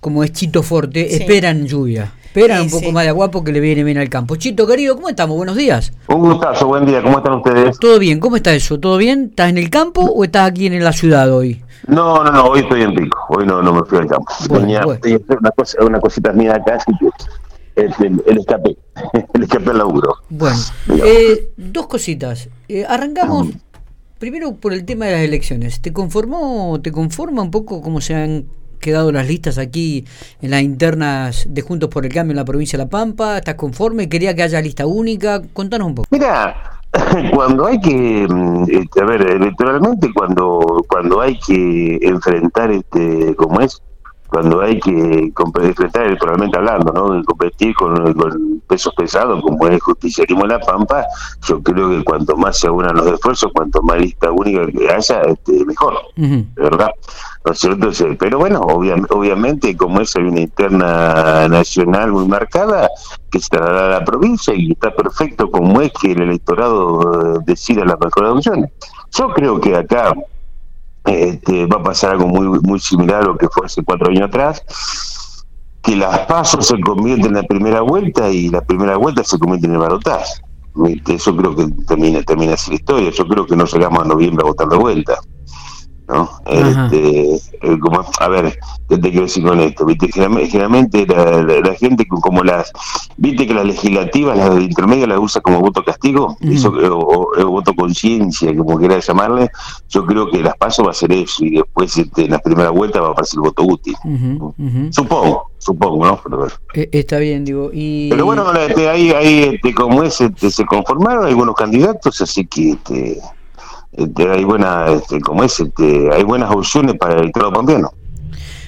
como es Chito Forte, esperan lluvia. Esperan un poco más de agua porque le viene bien al campo. Chito, querido, ¿cómo estamos? Buenos días. Un gustazo, buen día. ¿Cómo están ustedes? Todo bien, ¿cómo está eso? ¿Todo bien? ¿Estás en el campo o estás aquí en la ciudad hoy? No, no, no, hoy estoy en Pico. Hoy no, no me fui al campo. Tenía Una, cosa, una cosita mía acá, así que el, el, escape, el escape al laburo. Bueno, eh, dos cositas. Eh, arrancamos primero por el tema de las elecciones. ¿Te conformó, te conforma un poco cómo se han quedado las listas aquí en las internas de Juntos por el Cambio en la provincia de La Pampa? ¿Estás conforme? ¿Quería que haya lista única? Contanos un poco. Mira, cuando hay que, mm, este, a ver, electoralmente cuando, cuando hay que enfrentar, este, como es, cuando hay que enfrentar electoralmente hablando, ¿no? competir con, pesos pesados como es Justicialismo en La Pampa, yo creo que cuanto más se unan los esfuerzos, cuanto más lista única que haya, este, mejor, ¿verdad? ¿No es cierto? Pero bueno, obviamente como es hay una interna nacional muy marcada, que se traslada a la provincia y está perfecto como es que el electorado eh, decida las mejores opciones. Yo creo que acá este, va a pasar algo muy muy similar a lo que fue hace cuatro años atrás, que las pasos se convierten en la primera vuelta y la primera vuelta se convierte en el balotaje. Eso creo que termina, termina así la historia. Yo creo que no llegamos a noviembre a votar de vuelta. ¿no? Este, eh, como, a ver, ¿qué te quiero decir con esto? ¿Viste? Generalmente, la, gente como las, viste que las legislativas, las intermedias las usa como voto castigo, o, voto conciencia, como quiera llamarle, yo creo que las pasos va a ser eso y después este, en la primera vuelta va a aparecer el voto útil. Supongo, supongo, ¿no? Pero, eh, está bien, digo. Y... Pero bueno, este, ahí, ahí este, como es, este, se conformaron algunos candidatos, así que... Este, este, hay buena, este, como es, este, hay buenas opciones para el electorado pampeano.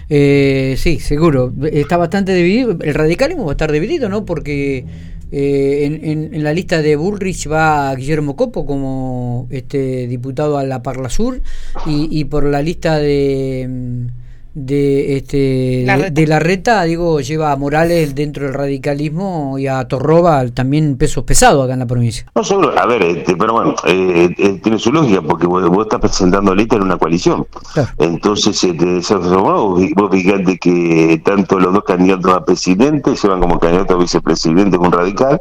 Eh, sí, seguro. Está bastante dividido. El radicalismo va a estar dividido, ¿no? Porque eh, en, la lista de Bullrich va Guillermo Copo como este diputado a la Parla Sur y, y por la lista de mm, de este de, la reta digo lleva a Morales dentro del radicalismo y a Torroba también pesos pesados acá en la provincia. No solo a ver este, pero bueno eh, eh, tiene su lógica porque vos, estás presentando lista en una coalición. Entonces este, vos, vos fijate que tanto los dos candidatos a presidente se van como candidatos a vicepresidente con radical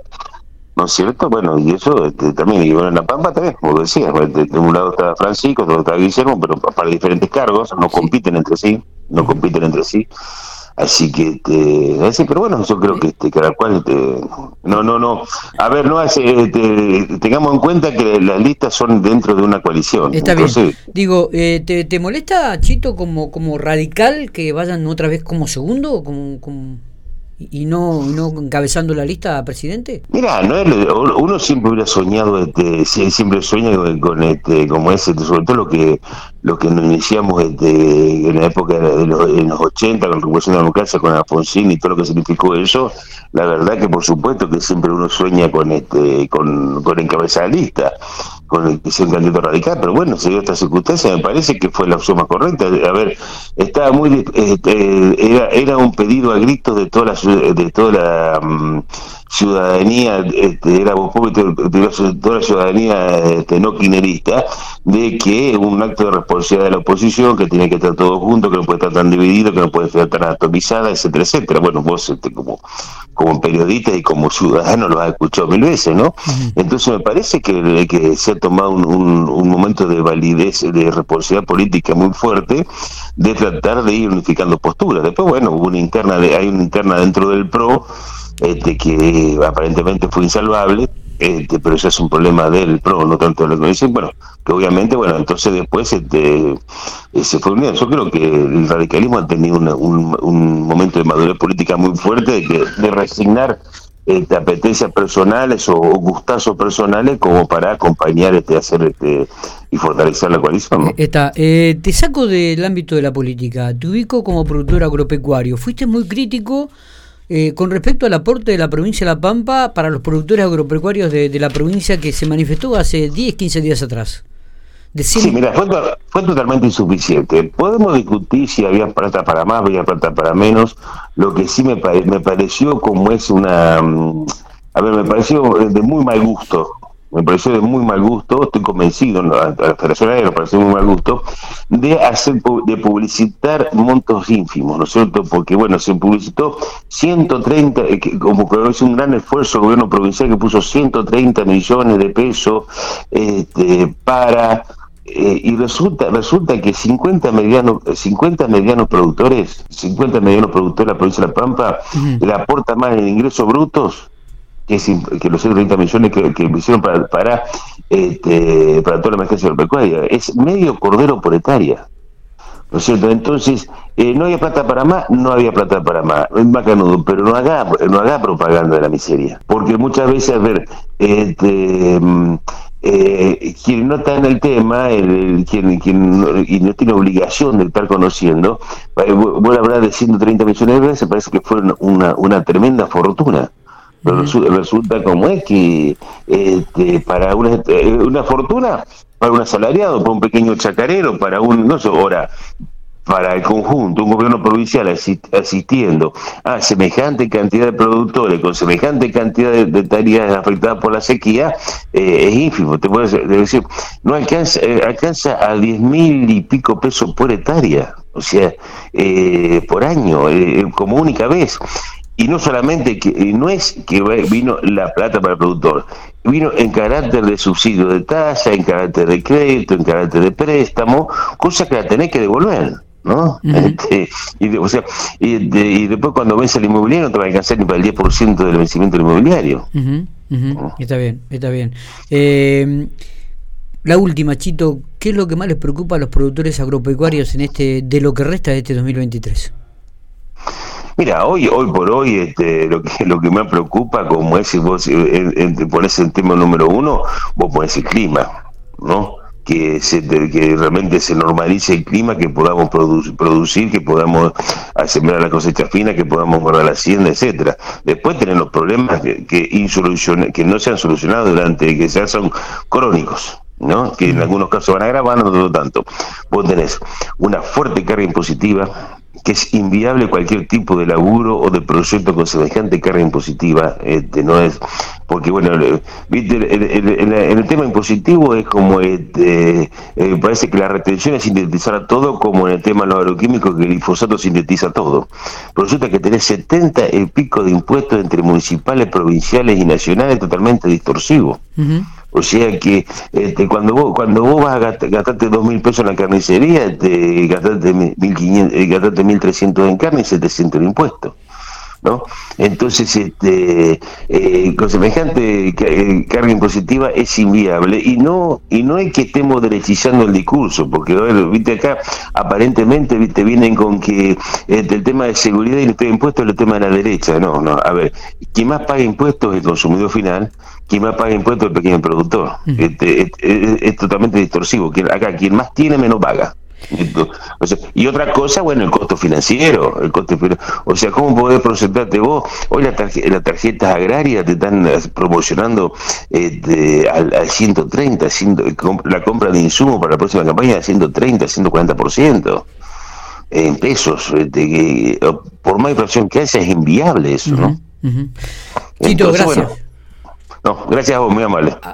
¿no es cierto? Bueno, y eso este, también, y bueno, en La Pampa también, como decía, de, un lado está Francisco, de otro está Guillermo, pero para diferentes cargos, no compiten entre sí no compiten entre sí. Así que, este, pero bueno, yo creo que este, cada cual, este, no, no, no, a ver, no hace, este, tengamos en cuenta que las listas son dentro de una coalición. Está bien. Digo, eh, ¿te, ¿te, molesta, Chito, como, como radical que vayan otra vez como segundo? Como, como y no, no encabezando la lista presidente? Mira, no uno siempre hubiera soñado, este, siempre sueña con, este, como ese, sobre todo lo que lo que nos iniciamos este, en la época de los, en los 80 con la Revolución de la Democracia, con Alfonsín y todo lo que significó eso, la verdad que por supuesto que siempre uno sueña con este con, con encabezar la lista, con el que sea un candidato radical, pero bueno, se dio esta circunstancia, me parece que fue la opción más correcta. A ver, estaba muy este, era, era un pedido a gritos de toda la de toda la mm, ciudadanía, este, era toda la ciudadanía este, no quinerista, de que un acto de responsabilidad de la oposición, que tiene que estar todo junto, que no puede estar tan dividido, que no puede estar tan atomizada, etcétera, etcétera. Bueno, vos este, como, como periodista y como ciudadano lo has escuchado mil veces, ¿no? Entonces me parece que, que se ha tomado un, un, momento de validez, de responsabilidad política muy fuerte, de tratar de ir unificando posturas. Después, bueno, hubo una interna, de, hay una interna dentro del PRO, este, que aparentemente fue insalvable, este, pero eso es un problema del PRO, no tanto de que dicen, bueno, que obviamente, bueno, entonces después este, eh, se fue uniendo. Yo creo que el radicalismo ha tenido un, un, momento de madurez política muy fuerte de, de resignar este, apetencias personales o, gustazos personales como para acompañar, este, hacer este, y fortalecer la coalición. Eh, está, eh, te saco del ámbito de la política, te ubico como productor agropecuario, fuiste muy crítico eh, con respecto al aporte de la provincia de La Pampa para los productores agropecuarios de, la provincia que se manifestó hace 10, 15 días atrás. Sí, mira, fue, totalmente insuficiente. Podemos discutir si había plata para más, había plata para menos. Lo que sí me, me pareció como es una... Mm, a ver, me pareció de muy mal gusto me pareció de muy mal gusto, estoy convencido, a la Federación Aérea me pareció de muy mal gusto, de hacer de publicitar montos ínfimos, ¿no es cierto? Porque, bueno, se publicitó 130, eh, como que es un gran esfuerzo el gobierno provincial que puso 130 millones de pesos este, para eh, y resulta resulta que 50 medianos 50 medianos productores 50 medianos productores de la provincia de La Pampa le aporta más en ingresos brutos que, que los 130 millones que, que hicieron para para, este, para toda la emergencia agropecuaria es medio cordero por hectárea ¿No es cierto? Entonces, eh, no había plata para más, no había plata para más, es macanudo, pero no haga, no haga propaganda de la miseria, porque muchas veces, a ver, este, mm, eh, quien no está en el tema, el, quien, quien y no tiene obligación de estar conociendo, voy a hablar de 130 millones de veces, parece que fue una, una tremenda fortuna. Pero resulta, como es que este, para una, eh, una fortuna, para un asalariado, para un pequeño chacarero, para un, no sé, ahora, para el conjunto, un gobierno provincial asistiendo a semejante cantidad de productores con semejante cantidad de, tareas afectadas por la sequía, eh, es ínfimo. Te puedo decir, no alcanza, eh, alcanza a diez mil y pico pesos por hectárea, o sea, eh, por año, como única vez. Y no solamente que no es que vino la plata para el productor, vino en carácter de subsidio de tasa, en carácter de crédito, en carácter de préstamo, cosa que la tenés que devolver. ¿no? Este, y, o sea, y, después cuando ves el inmobiliario no te va a alcanzar ni para el 10% del vencimiento del inmobiliario. Está bien, está bien. Eh, la última, Chito, ¿qué es lo que más les preocupa a los productores agropecuarios en este de lo que resta de este 2023? Mira, hoy hoy por hoy este, lo que lo que más preocupa, como es si vos eh, pones el tema número uno, vos pones el clima, ¿no? que, se, que realmente se normalice el clima, que podamos producir, que podamos sembrar la cosecha fina, que podamos guardar la hacienda, etcétera. Después tienen los problemas que, que, que no se han solucionado durante, que ya son crónicos. ¿no? que en algunos casos van agravando, no tanto. Vos tenés una fuerte carga impositiva, que es inviable cualquier tipo de laburo o de proyecto con semejante carga impositiva, este, no es, porque bueno, viste, en el, tema impositivo es como, este, eh, parece que la retención es sintetizar todo, como en el tema de los agroquímicos, que el glifosato sintetiza todo. Pero resulta que tenés 70 y pico de impuestos entre municipales, provinciales y nacionales totalmente distorsivos. O sea que este, cuando vos cuando vos vas a gastarte dos mil pesos en la carnicería, te gastaste mil eh, gastaste mil trescientos en carne y 700 en impuestos. ¿No? Entonces, este, eh, con semejante eh, carga impositiva es inviable. Y no y no es que estemos derechizando el discurso, porque viste acá aparentemente viste vienen con que este, el tema de seguridad y el tema de impuestos es el tema de la derecha, no, no, a ver, quien más paga impuestos es el consumidor final, quien más paga impuestos es el pequeño productor, este, es, totalmente distorsivo, acá quien más tiene menos paga y otra cosa, bueno, el costo financiero, el costo o sea, ¿cómo podés proyectarte vos? Hoy las tarjetas agrarias te están eh, promocionando este, al, 130, la compra de insumos para la próxima campaña de 130, 140% en pesos, este, por más inflación que haya es inviable eso, ¿no? Tito, gracias. no, gracias a vos, muy amable.